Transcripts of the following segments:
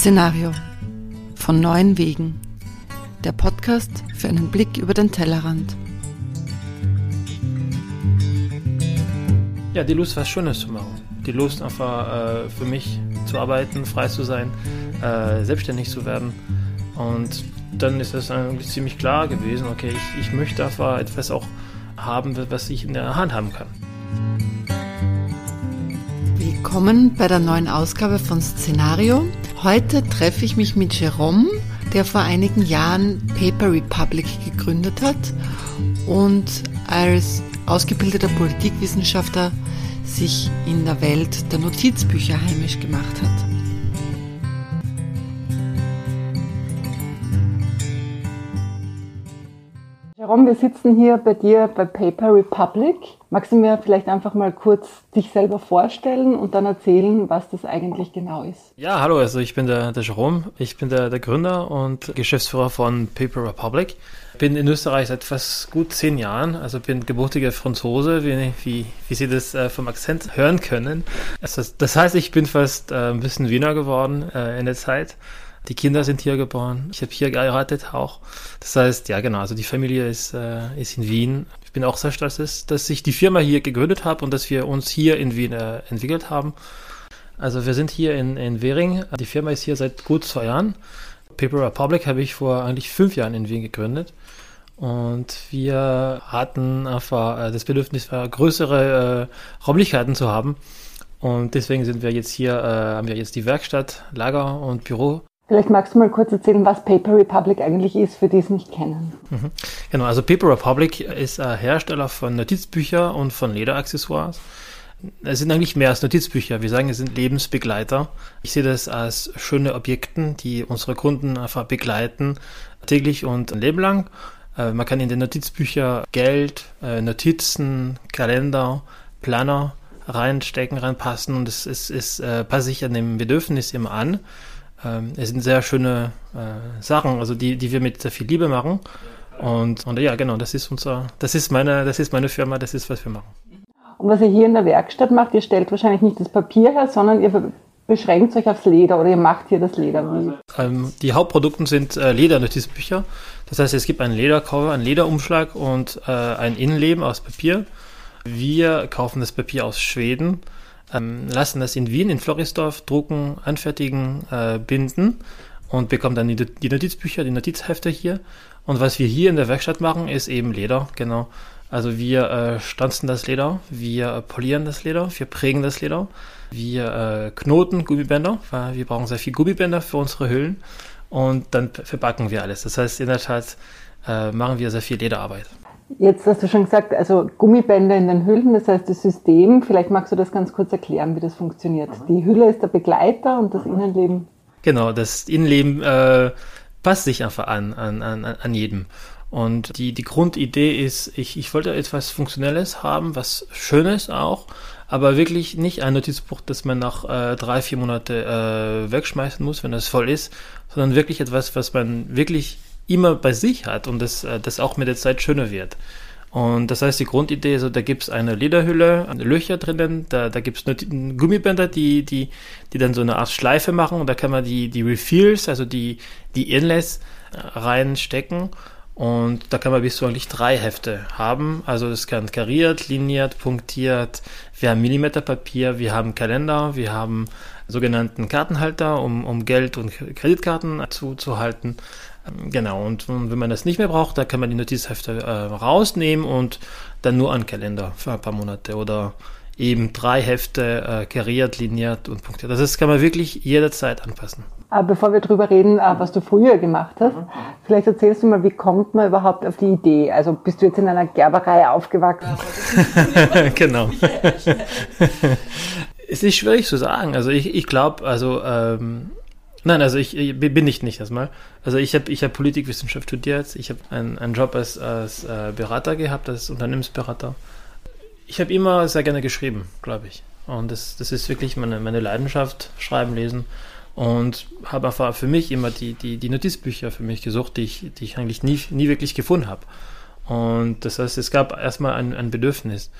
Szenario von neuen Wegen. Der Podcast für einen Blick über den Tellerrand. Ja, die Lust, was Schönes zu machen. Die Lust, einfach äh, für mich zu arbeiten, frei zu sein, äh, selbstständig zu werden. Und dann ist es eigentlich ziemlich klar gewesen, okay, ich, ich möchte einfach etwas auch haben, was ich in der Hand haben kann. Willkommen bei der neuen Ausgabe von Szenario. Heute treffe ich mich mit Jerome, der vor einigen Jahren Paper Republic gegründet hat und als ausgebildeter Politikwissenschaftler sich in der Welt der Notizbücher heimisch gemacht hat. Jerome, wir sitzen hier bei dir bei Paper Republic. Magst du mir vielleicht einfach mal kurz dich selber vorstellen und dann erzählen, was das eigentlich genau ist? Ja, hallo, also ich bin der, der Jerome, ich bin der, der Gründer und Geschäftsführer von Paper Republic. Bin in Österreich seit fast gut zehn Jahren, also bin gebürtiger Franzose, wie, wie, wie Sie das äh, vom Akzent hören können. Also das heißt, ich bin fast äh, ein bisschen Wiener geworden äh, in der Zeit. Die Kinder sind hier geboren. Ich habe hier geheiratet auch. Das heißt, ja genau, also die Familie ist, äh, ist in Wien. Ich bin auch sehr stolz, dass, ich die Firma hier gegründet habe und dass wir uns hier in Wien äh, entwickelt haben. Also wir sind hier in, in Währing. Die Firma ist hier seit gut zwei Jahren. Paper Republic habe ich vor eigentlich fünf Jahren in Wien gegründet. Und wir hatten einfach äh, das Bedürfnis, größere äh, Räumlichkeiten zu haben. Und deswegen sind wir jetzt hier, äh, haben wir jetzt die Werkstatt, Lager und Büro Vielleicht magst du mal kurz erzählen, was Paper Republic eigentlich ist, für die es nicht kennen. Mhm. Genau, also Paper Republic ist ein Hersteller von Notizbüchern und von Lederaccessoires. Es sind eigentlich mehr als Notizbücher. Wir sagen, es sind Lebensbegleiter. Ich sehe das als schöne Objekte, die unsere Kunden einfach begleiten, täglich und ein Leben lang. Äh, man kann in den Notizbücher Geld, äh, Notizen, Kalender, Planer reinstecken, reinpassen und es, es, es äh, passt sich an dem Bedürfnis immer an. Ähm, es sind sehr schöne äh, Sachen, also die, die wir mit sehr viel Liebe machen. Und, und ja, genau, das ist unser, das ist meine, das ist meine Firma, das ist, was wir machen. Und was ihr hier in der Werkstatt macht, ihr stellt wahrscheinlich nicht das Papier her, sondern ihr beschränkt euch aufs Leder oder ihr macht hier das Leder. Ähm, die Hauptprodukte sind äh, Ledernotizbücher. Das heißt, es gibt einen Ledercover, einen Lederumschlag und äh, ein Innenleben aus Papier. Wir kaufen das Papier aus Schweden ähm, lassen das in Wien, in Florisdorf drucken, anfertigen, äh, binden und bekommen dann die, Notizbücher, die Notizhefte hier. Und was wir hier in der Werkstatt machen, ist eben Leder, genau. Also wir äh, stanzen das Leder, wir polieren das Leder, wir prägen das Leder, wir äh, knoten Gummibänder, weil wir brauchen sehr viel Gummibänder für unsere Hüllen und dann verpacken wir alles. Das heißt, in der Tat äh, machen wir sehr viel Lederarbeit. Jetzt hast du schon gesagt, also Gummibänder in den Hüllen, das heißt das System. Vielleicht magst du das ganz kurz erklären, wie das funktioniert. Die Hülle ist der Begleiter und das Innenleben. Genau, das Innenleben äh, passt sich einfach an, an, an, an jedem. Und die, die Grundidee ist, ich, ich wollte etwas Funktionelles haben, was Schönes auch, aber wirklich nicht ein Notizbuch, das man nach äh, drei, vier Monate äh, wegschmeißen muss, wenn das voll ist, sondern wirklich etwas, was man wirklich immer bei sich hat und das, äh, das auch mit der Zeit schöner wird. Und das heißt, die Grundidee, so, da gibt's eine Lederhülle, Löcher drinnen, da, da gibt's Gummibänder, die, die, die dann so eine Art Schleife machen und da kann man die, die Refills, also die, die Inlays äh, reinstecken und da kann man bis zu eigentlich drei Hefte haben. Also das kann kariert, liniert, punktiert. Wir haben Millimeterpapier, wir haben Kalender, wir haben sogenannten Kartenhalter, um, um Geld und Kreditkarten zu, zu halten. Genau, und wenn man das nicht mehr braucht, da kann man die Notizhefte äh, rausnehmen und dann nur an Kalender für ein paar Monate oder eben drei Hefte äh, kariert, liniert und punktiert. Das kann man wirklich jederzeit anpassen. Aber bevor wir darüber reden, äh, was du früher gemacht hast, mhm. vielleicht erzählst du mal, wie kommt man überhaupt auf die Idee? Also bist du jetzt in einer Gerberei aufgewachsen? genau. es ist schwierig zu sagen. Also ich, ich glaube, also ähm, Nein, also ich, ich bin nicht nicht erstmal. Also ich habe ich hab Politikwissenschaft studiert. Ich habe einen, einen Job als, als äh, Berater gehabt, als Unternehmensberater. Ich habe immer sehr gerne geschrieben, glaube ich. Und das, das ist wirklich meine, meine Leidenschaft, Schreiben, Lesen. Und habe einfach für mich immer die, die, die Notizbücher für mich gesucht, die ich, die ich eigentlich nie, nie wirklich gefunden habe. Und das heißt, es gab erstmal ein, ein Bedürfnis.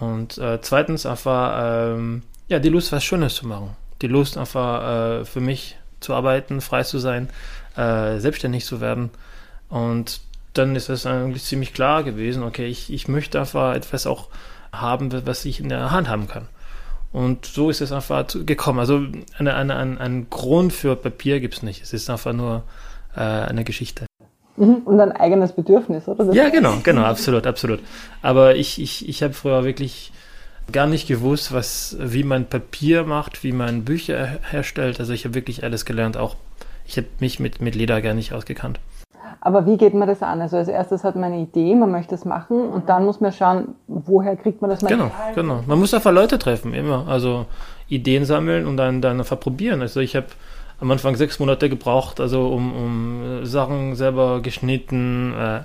Und äh, zweitens einfach, ähm, ja, die Lust, was Schönes zu machen. Die Lust einfach äh, für mich zu arbeiten, frei zu sein, äh, selbstständig zu werden. Und dann ist es eigentlich ziemlich klar gewesen, okay, ich, ich möchte einfach etwas auch haben, was ich in der Hand haben kann. Und so ist es einfach gekommen. Also eine, eine, ein, einen Grund für Papier gibt es nicht. Es ist einfach nur äh, eine Geschichte. Mhm. Und ein eigenes Bedürfnis, oder? Das ja, genau, genau, absolut, absolut. Aber ich, ich, ich habe früher wirklich gar nicht gewusst, was, wie man Papier macht, wie man Bücher herstellt. Also ich habe wirklich alles gelernt. Auch ich habe mich mit, mit Leder gar nicht ausgekannt. Aber wie geht man das an? Also als erstes hat man eine Idee, man möchte es machen und dann muss man schauen, woher kriegt man das Material? Genau, genau. Man muss einfach Leute treffen, immer. Also Ideen sammeln und dann, dann einfach probieren. Also ich habe am Anfang sechs Monate gebraucht, also um, um Sachen selber geschnitten. Äh,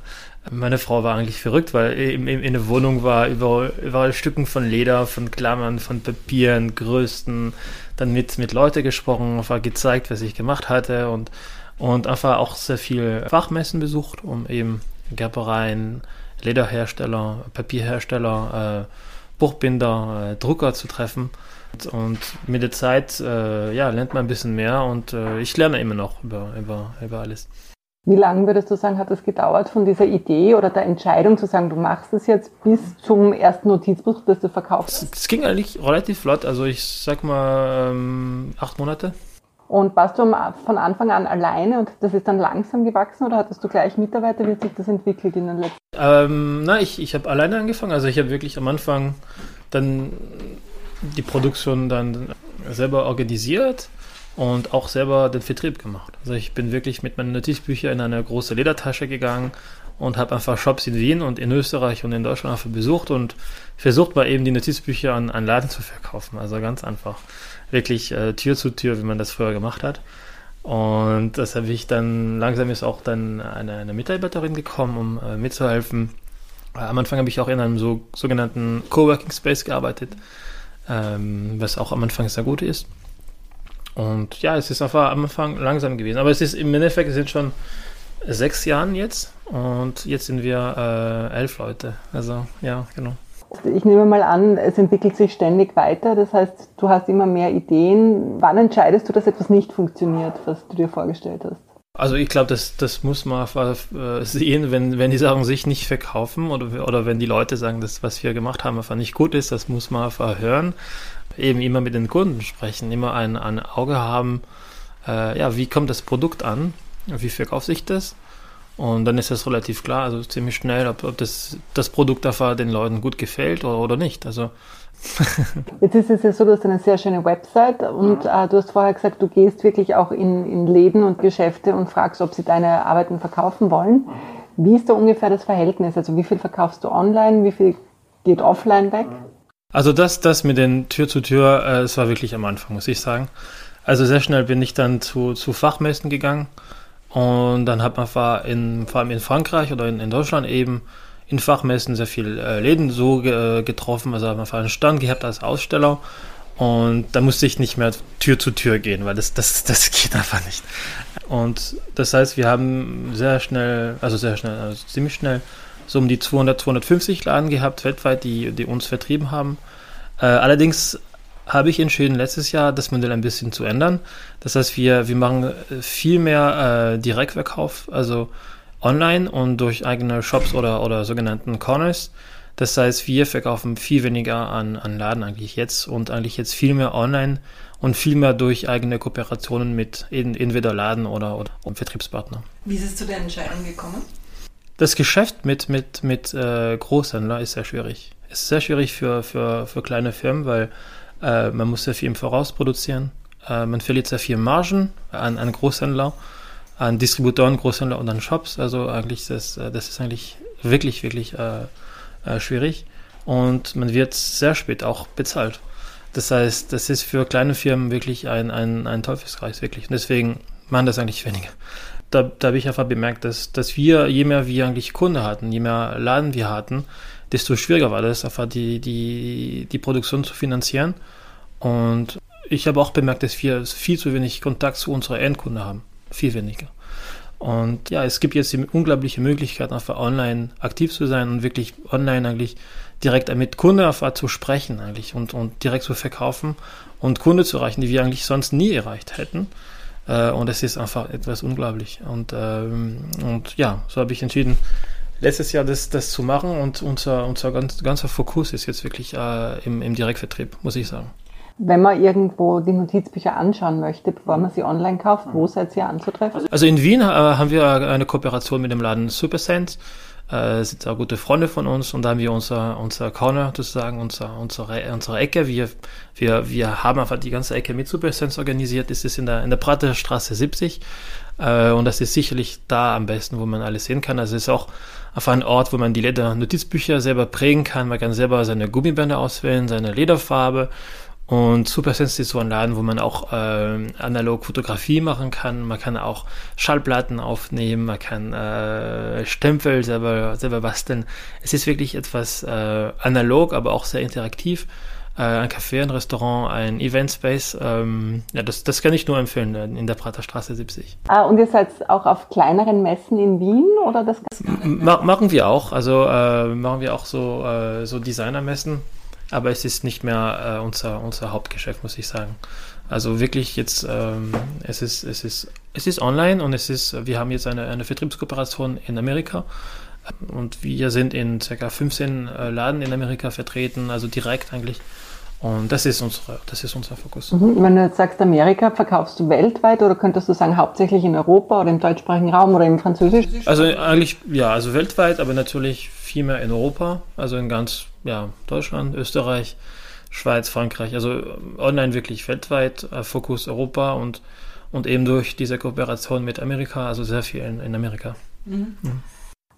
meine Frau war eigentlich verrückt, weil in, in, in der Wohnung war überall, überall Stücken von Leder, von Klammern, von Papieren, Größten. Dann mit, mit Leuten gesprochen, einfach gezeigt, was ich gemacht hatte und und einfach auch sehr viel Fachmessen besucht, um eben Gerbereien, Lederhersteller, Papierhersteller, äh, Buchbinder, äh, Drucker zu treffen. Und mit der Zeit äh, ja, lernt man ein bisschen mehr und äh, ich lerne immer noch über, über, über alles. Wie lange würdest du sagen, hat es gedauert von dieser Idee oder der Entscheidung zu sagen, du machst es jetzt bis zum ersten Notizbuch, das du verkaufst? Es, ging eigentlich relativ flott, also ich sag mal ähm, acht Monate. Und warst du von Anfang an alleine und das ist dann langsam gewachsen oder hattest du gleich Mitarbeiter? Wie hat sich das entwickelt in den letzten Jahren? Ähm, na, ich, ich habe alleine angefangen. Also ich habe wirklich am Anfang dann die Produktion dann selber organisiert und auch selber den Vertrieb gemacht. Also ich bin wirklich mit meinen Notizbüchern in eine große Ledertasche gegangen und habe einfach Shops in Wien und in Österreich und in Deutschland einfach besucht und versucht mal eben die Notizbücher an, an Laden zu verkaufen. Also ganz einfach wirklich äh, Tür zu Tür, wie man das früher gemacht hat. Und das habe ich dann, langsam ist auch dann eine, eine Mitarbeiterin gekommen, um äh, mitzuhelfen. Äh, am Anfang habe ich auch in einem so, sogenannten Coworking Space gearbeitet, ähm, was auch am Anfang sehr gut ist. Und ja, es ist einfach am Anfang langsam gewesen. Aber es ist im Endeffekt, es sind schon sechs Jahre jetzt und jetzt sind wir äh, elf Leute. Also ja, genau. Ich nehme mal an, es entwickelt sich ständig weiter. Das heißt, du hast immer mehr Ideen. Wann entscheidest du, dass etwas nicht funktioniert, was du dir vorgestellt hast? Also ich glaube, das, das muss man einfach äh, sehen, wenn, wenn die Sachen sich nicht verkaufen oder, oder wenn die Leute sagen, dass was wir gemacht haben einfach nicht gut ist, das muss man einfach hören. Eben immer mit den Kunden sprechen, immer ein, ein Auge haben, äh, ja, wie kommt das Produkt an, wie verkauft sich das und dann ist es relativ klar, also ziemlich schnell, ob, ob das, das Produkt einfach den Leuten gut gefällt oder, oder nicht. Also Jetzt ist es ja so, du hast eine sehr schöne Website und äh, du hast vorher gesagt, du gehst wirklich auch in, in Läden und Geschäfte und fragst, ob sie deine Arbeiten verkaufen wollen. Wie ist da ungefähr das Verhältnis? Also wie viel verkaufst du online, wie viel geht offline weg? Also das, das mit den Tür zu Tür, äh, das war wirklich am Anfang, muss ich sagen. Also sehr schnell bin ich dann zu, zu Fachmessen gegangen und dann hat man vor, in, vor allem in Frankreich oder in, in Deutschland eben in Fachmessen sehr viel äh, Läden so ge, getroffen. Also hat man einen Stand gehabt als Aussteller. Und da musste ich nicht mehr Tür zu Tür gehen, weil das, das, das geht einfach nicht. Und das heißt, wir haben sehr schnell, also sehr schnell, also ziemlich schnell, so um die 200, 250 Laden gehabt weltweit, die, die uns vertrieben haben. Äh, allerdings habe ich entschieden, letztes Jahr das Modell ein bisschen zu ändern. Das heißt, wir, wir machen äh, viel mehr äh, Direktverkauf, also online und durch eigene Shops oder, oder sogenannten Corners. Das heißt, wir verkaufen viel weniger an, an Laden eigentlich jetzt und eigentlich jetzt viel mehr online und viel mehr durch eigene Kooperationen mit entweder Laden oder, oder Vertriebspartner. Wie ist es zu der Entscheidung gekommen? Das Geschäft mit, mit, mit äh, Großhändlern ist sehr schwierig. Es ist sehr schwierig für, für, für kleine Firmen, weil äh, man muss sehr viel im Voraus produzieren. Äh, man verliert sehr viel Margen an, an Großhändler, an Distributoren, Großhändler und an Shops. Also eigentlich das, äh, das ist eigentlich wirklich, wirklich äh, äh, schwierig. Und man wird sehr spät auch bezahlt. Das heißt, das ist für kleine Firmen wirklich ein, ein, ein Teufelskreis, wirklich. Und deswegen machen das eigentlich weniger. Da, da habe ich einfach bemerkt, dass, dass wir, je mehr wir eigentlich Kunde hatten, je mehr Laden wir hatten, desto schwieriger war das, einfach die, die, die Produktion zu finanzieren. Und ich habe auch bemerkt, dass wir viel zu wenig Kontakt zu unserer Endkunde haben. Viel weniger. Und ja, es gibt jetzt unglaubliche Möglichkeit, einfach online aktiv zu sein und wirklich online eigentlich direkt mit Kunden einfach zu sprechen eigentlich und, und direkt zu verkaufen und Kunden zu erreichen, die wir eigentlich sonst nie erreicht hätten. Äh, und es ist einfach etwas unglaublich. Und, ähm, und ja, so habe ich entschieden, letztes Jahr das, das zu machen und unser, unser ganz, ganzer Fokus ist jetzt wirklich äh, im, im Direktvertrieb, muss ich sagen. Wenn man irgendwo die Notizbücher anschauen möchte, bevor man sie online kauft, wo seid ihr anzutreffen? Also in Wien äh, haben wir eine Kooperation mit dem Laden Supersense äh, sind auch gute Freunde von uns und da haben wir unser, unser Corner sozusagen, unser, unsere, unsere Ecke. Wir, wir, wir haben einfach die ganze Ecke mit Supersense organisiert. Das ist in der, in der Praterstraße 70 äh, und das ist sicherlich da am besten, wo man alles sehen kann. Also es ist auch auf ein Ort, wo man die Leder-Notizbücher selber prägen kann. Man kann selber seine Gummibänder auswählen, seine Lederfarbe und Supersense ist so ein Laden, wo man auch äh, analog Fotografie machen kann. Man kann auch Schallplatten aufnehmen, man kann äh, Stempel selber, selber basteln. Es ist wirklich etwas äh, analog, aber auch sehr interaktiv. Äh, ein Café, ein Restaurant, ein Event Space. Ähm, ja, das, das kann ich nur empfehlen äh, in der Praterstraße 70. Ah, und ihr seid auch auf kleineren Messen in Wien oder das? Ma machen wir auch. Also äh, machen wir auch so, äh, so Designermessen aber es ist nicht mehr äh, unser, unser Hauptgeschäft, muss ich sagen. Also wirklich jetzt, ähm, es ist, es ist, es ist online und es ist, wir haben jetzt eine, eine Vertriebskooperation in Amerika und wir sind in ca. 15 äh, Laden in Amerika vertreten, also direkt eigentlich. Und das ist, unsere, das ist unser Fokus. Mhm. Wenn du jetzt sagst Amerika, verkaufst du weltweit oder könntest du sagen hauptsächlich in Europa oder im deutschsprachigen Raum oder im Französischen? Also eigentlich, ja, also weltweit, aber natürlich viel mehr in Europa, also in ganz ja, Deutschland, Österreich, Schweiz, Frankreich. Also online wirklich weltweit, äh, Fokus Europa und, und eben durch diese Kooperation mit Amerika, also sehr viel in, in Amerika. Mhm. Mhm.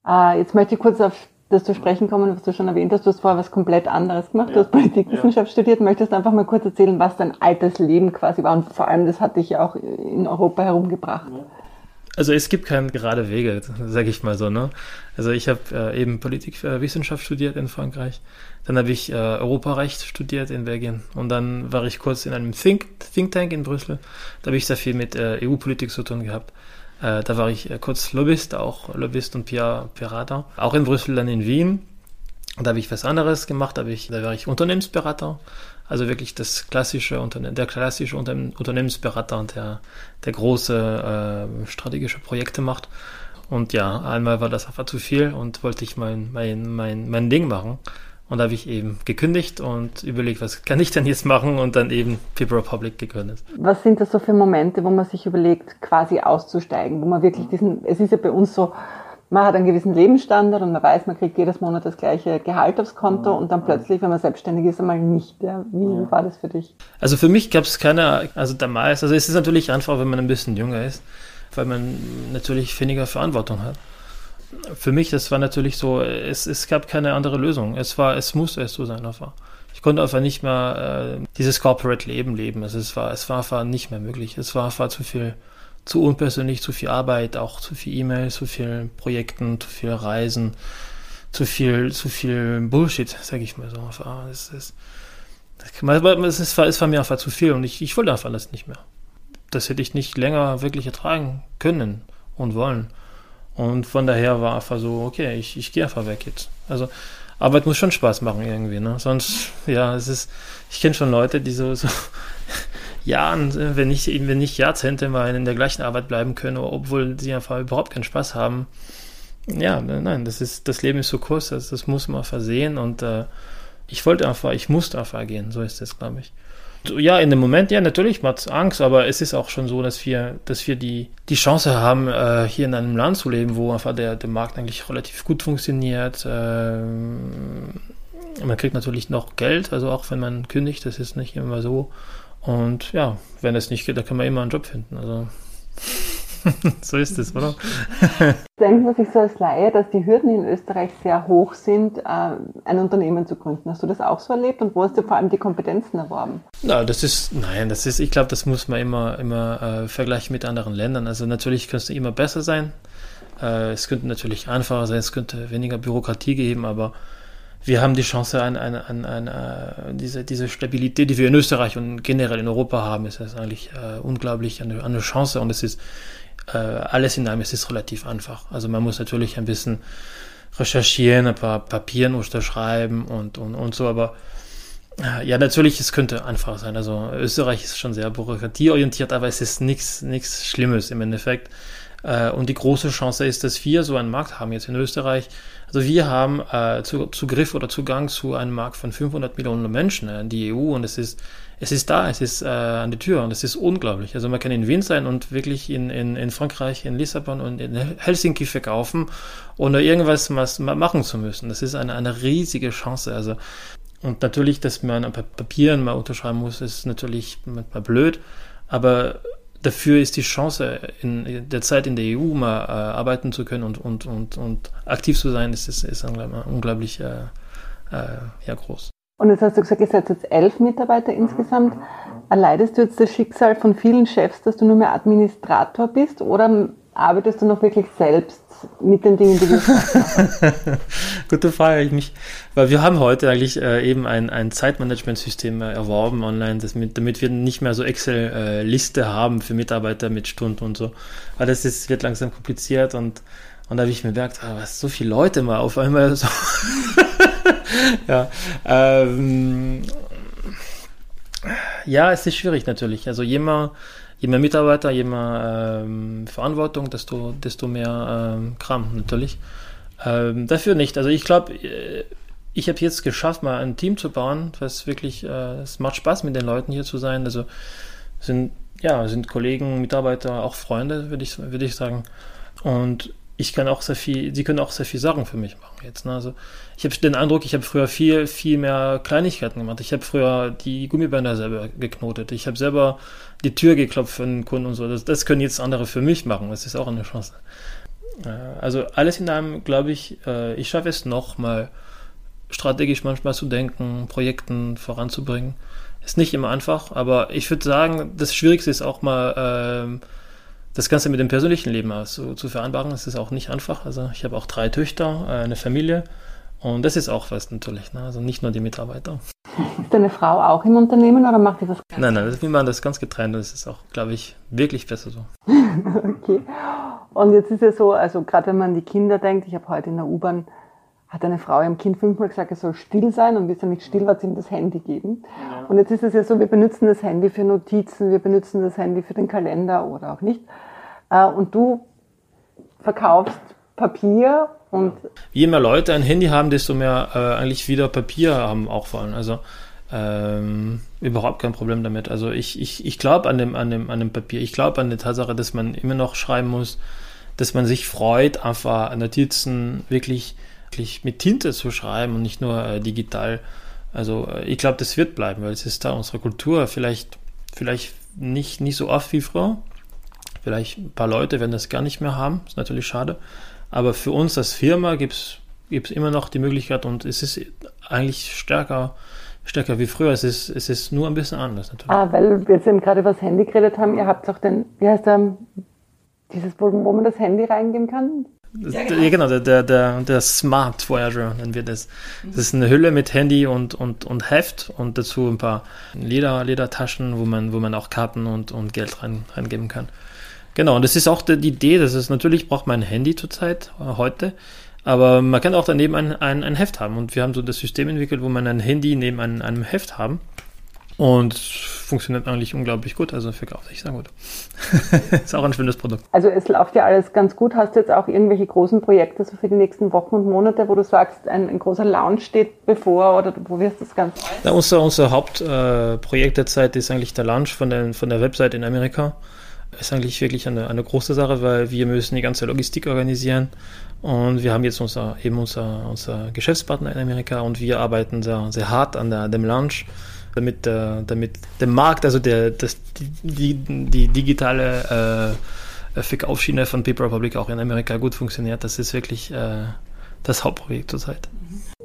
Äh, jetzt möchte ich kurz auf das zu sprechen kommen, was du schon erwähnt hast. Du hast vorher was komplett anderes gemacht. Ja. Du hast Politikwissenschaft ja. studiert. Möchtest du einfach mal kurz erzählen, was dein altes Leben quasi war? Und vor allem, das hat dich ja auch in Europa herumgebracht. Ja. Also es gibt keine gerade Wege, sage ich mal so. Ne? Also ich habe äh, eben Politikwissenschaft studiert in Frankreich. Dann habe ich äh, Europarecht studiert in Belgien. Und dann war ich kurz in einem Think, Think Tank in Brüssel. Da habe ich sehr viel mit äh, EU-Politik zu tun gehabt. Äh, da war ich äh, kurz Lobbyist, auch Lobbyist und Berater. Auch in Brüssel, dann in Wien. Da habe ich was anderes gemacht. Da, ich, da war ich Unternehmensberater. Also wirklich das klassische Unterne der klassische Unternehmensberater, der, der große äh, strategische Projekte macht. Und ja, einmal war das einfach zu viel und wollte ich mein, mein, mein, mein Ding machen. Und da habe ich eben gekündigt und überlegt, was kann ich denn jetzt machen und dann eben People Republic gegründet. Was sind das so für Momente, wo man sich überlegt, quasi auszusteigen, wo man wirklich diesen, es ist ja bei uns so, man hat einen gewissen Lebensstandard und man weiß, man kriegt jedes Monat das gleiche Gehalt aufs Konto und dann plötzlich, wenn man selbstständig ist, einmal nicht. Ja. Wie ja. war das für dich? Also für mich gab es keine, also damals, also es ist natürlich einfach, wenn man ein bisschen jünger ist, weil man natürlich weniger Verantwortung hat für mich, das war natürlich so, es, es gab keine andere Lösung. Es war, es musste es so sein einfach. Ich konnte einfach nicht mehr äh, dieses Corporate Leben. Also es war, es war einfach nicht mehr möglich. Es war einfach zu viel, zu unpersönlich, zu viel Arbeit, auch zu viel E-Mails, zu viel Projekten, zu viel Reisen, zu viel, zu viel Bullshit, sag ich mal so. Es, es, es, war, es war mir einfach zu viel und ich, ich wollte einfach das nicht mehr. Das hätte ich nicht länger wirklich ertragen können und wollen. Und von daher war einfach so, okay, ich, ich gehe einfach weg jetzt. Also Arbeit muss schon Spaß machen irgendwie, ne? Sonst, ja, es ist, ich kenne schon Leute, die so, so Jahren, wenn nicht, wenn nicht Jahrzehnte mal in der gleichen Arbeit bleiben können, obwohl sie einfach überhaupt keinen Spaß haben. Ja, nein, das ist, das Leben ist so kurz, das, das muss man versehen und äh, ich wollte einfach, ich musste einfach gehen, so ist es, glaube ich. Ja, in dem Moment, ja, natürlich macht es Angst, aber es ist auch schon so, dass wir, dass wir die, die Chance haben, äh, hier in einem Land zu leben, wo einfach der, der Markt eigentlich relativ gut funktioniert. Äh, man kriegt natürlich noch Geld, also auch wenn man kündigt, das ist nicht immer so. Und ja, wenn das nicht geht, dann kann man immer einen Job finden. Also so ist es, oder? Denkt man sich so als Laie, dass die Hürden in Österreich sehr hoch sind, äh, ein Unternehmen zu gründen. Hast du das auch so erlebt und wo hast du vor allem die Kompetenzen erworben? Na, das ist, nein, das ist, ich glaube, das muss man immer, immer äh, vergleichen mit anderen Ländern. Also natürlich könnte es immer besser sein. Äh, es könnte natürlich einfacher sein, es könnte weniger Bürokratie geben, aber wir haben die Chance an, an, an, an diese, diese Stabilität, die wir in Österreich und generell in Europa haben, ist das eigentlich uh, unglaublich eine, eine Chance und es ist äh, alles in allem ist es relativ einfach. Also man muss natürlich ein bisschen recherchieren, ein paar Papieren unterschreiben und, und, und so, aber Ja, natürlich, es könnte einfach sein. Also Österreich ist schon sehr bürokratieorientiert, aber es ist nichts nichts Schlimmes im Endeffekt. Äh, und die große Chance ist, dass wir so einen Markt haben jetzt in Österreich. Also wir haben äh, Zugriff oder Zugang zu einem Markt von 500 Millionen Menschen äh, in die EU und es ist es ist da, es ist äh, an der Tür und es ist unglaublich. Also man kann in Wien sein und wirklich in, in, in Frankreich, in Lissabon und in Helsinki verkaufen, ohne irgendwas machen zu müssen. Das ist eine, eine riesige Chance. Also und natürlich, dass man ein Papieren mal unterschreiben muss, ist natürlich manchmal blöd, aber dafür ist die Chance, in der Zeit in der EU mal äh, arbeiten zu können und, und, und, und aktiv zu sein, ist, ist, ist unglaublich äh, äh, ja, groß. Und jetzt hast du gesagt, ihr seid jetzt elf Mitarbeiter insgesamt. Erleidest du jetzt das Schicksal von vielen Chefs, dass du nur mehr Administrator bist oder arbeitest du noch wirklich selbst mit den Dingen, die du Gute Frage, ich mich, weil wir haben heute eigentlich äh, eben ein, ein Zeitmanagementsystem äh, erworben online, mit, damit wir nicht mehr so Excel-Liste äh, haben für Mitarbeiter mit Stunden und so. Weil das ist, wird langsam kompliziert und, und da habe ich mir gemerkt, ah, was so viele Leute mal auf einmal so. ja, ähm, ja, es ist schwierig natürlich. Also jemand je mehr Mitarbeiter, je mehr ähm, Verantwortung, desto, desto mehr ähm, Kram natürlich. Ähm, dafür nicht. Also ich glaube, äh, ich habe jetzt geschafft, mal ein Team zu bauen, was wirklich, äh, es macht Spaß, mit den Leuten hier zu sein. Also sind, ja, sind Kollegen, Mitarbeiter, auch Freunde, würde ich, würde ich sagen. Und ich kann auch sehr viel, sie können auch sehr viel Sachen für mich machen jetzt. Ne? Also ich habe den Eindruck, ich habe früher viel, viel mehr Kleinigkeiten gemacht. Ich habe früher die Gummibänder selber geknotet. Ich habe selber die Tür geklopft für einen Kunden und so. Das, das können jetzt andere für mich machen. Das ist auch eine Chance. Äh, also alles in allem, glaube ich, äh, ich schaffe es noch mal strategisch manchmal zu denken, Projekten voranzubringen. Ist nicht immer einfach, aber ich würde sagen, das Schwierigste ist auch mal ähm, das Ganze mit dem persönlichen Leben so, zu vereinbaren, das ist auch nicht einfach. Also ich habe auch drei Töchter, äh, eine Familie und das ist auch was natürlich, ne? also nicht nur die Mitarbeiter. Ist deine Frau auch im Unternehmen oder macht die was Nein, nein, wir machen das ganz getrennt und das ist auch, glaube ich, wirklich besser so. okay. Und jetzt ist ja so, also gerade wenn man an die Kinder denkt, ich habe heute in der U-Bahn hat eine Frau ihrem Kind fünfmal gesagt, es soll still sein und bis er nicht still war, hat sie ihm das Handy geben. Ja. Und jetzt ist es ja so, wir benutzen das Handy für Notizen, wir benutzen das Handy für den Kalender oder auch nicht. Äh, und du verkaufst Papier und. Je mehr Leute ein Handy haben, desto mehr äh, eigentlich wieder Papier haben auch vor allem. Also ähm, überhaupt kein Problem damit. Also ich, ich, ich glaube an dem, an, dem, an dem Papier, ich glaube an die Tatsache, dass man immer noch schreiben muss, dass man sich freut, einfach Notizen wirklich wirklich mit Tinte zu schreiben und nicht nur äh, digital. Also äh, ich glaube, das wird bleiben, weil es ist da unsere Kultur. Vielleicht, vielleicht nicht, nicht so oft wie früher. Vielleicht ein paar Leute werden das gar nicht mehr haben. Ist natürlich schade. Aber für uns als Firma gibt es immer noch die Möglichkeit und es ist eigentlich stärker, stärker wie früher. Es ist, es ist nur ein bisschen anders natürlich. Ah, weil wir jetzt eben gerade über das Handy geredet haben. Ihr habt auch den, wie heißt der, dieses, wo, wo man das Handy reingeben kann? Ja, genau, ja, genau der, der, der, der, Smart Voyager nennen wir das. Das ist eine Hülle mit Handy und, und, und Heft und dazu ein paar Leder, Ledertaschen, wo man, wo man auch Karten und, und Geld rein, reingeben kann. Genau, und das ist auch die Idee, dass es natürlich braucht man ein Handy zurzeit, äh, heute, aber man kann auch daneben ein, ein, ein Heft haben. Und wir haben so das System entwickelt, wo man ein Handy neben einem, einem Heft haben und funktioniert eigentlich unglaublich gut, also verkauft sich sehr gut. ist auch ein schönes Produkt. Also es läuft ja alles ganz gut. Hast du jetzt auch irgendwelche großen Projekte so für die nächsten Wochen und Monate, wo du sagst, ein, ein großer Launch steht bevor oder wo wirst du das Ganze? Ja, unser, unser Hauptprojekt äh, derzeit ist eigentlich der Launch von, den, von der Website in Amerika. Ist eigentlich wirklich eine, eine große Sache, weil wir müssen die ganze Logistik organisieren und wir haben jetzt unser, eben unser, unser Geschäftspartner in Amerika und wir arbeiten sehr, sehr hart an der, dem Launch damit, äh, damit der Markt, also der, das, die, die, digitale äh, Verkaufsschiene von Paper Republic auch in Amerika gut funktioniert. Das ist wirklich äh, das Hauptprojekt zurzeit.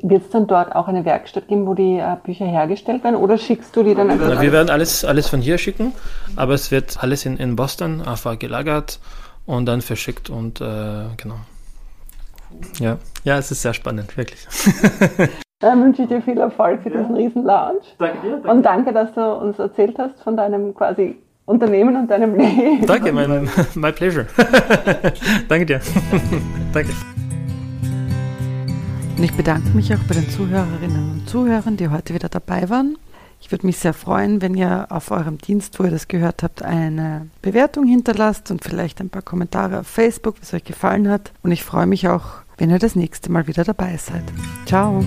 Wird es dann dort auch eine Werkstatt geben, wo die äh, Bücher hergestellt werden oder schickst du die dann einfach? Wir werden alles, alles von hier schicken, aber es wird alles in, in Boston einfach gelagert und dann verschickt und äh, genau. Ja. ja, es ist sehr spannend, wirklich. Dann wünsche ich dir viel Erfolg für ja. diesen riesen Lounge. Danke dir. Danke. Und danke, dass du uns erzählt hast von deinem quasi Unternehmen und deinem Leben. Danke, mein, my pleasure. danke dir. danke. Und ich bedanke mich auch bei den Zuhörerinnen und Zuhörern, die heute wieder dabei waren. Ich würde mich sehr freuen, wenn ihr auf eurem Dienst, wo ihr das gehört habt, eine Bewertung hinterlasst und vielleicht ein paar Kommentare auf Facebook, wie es euch gefallen hat. Und ich freue mich auch, wenn ihr das nächste Mal wieder dabei seid. Ciao!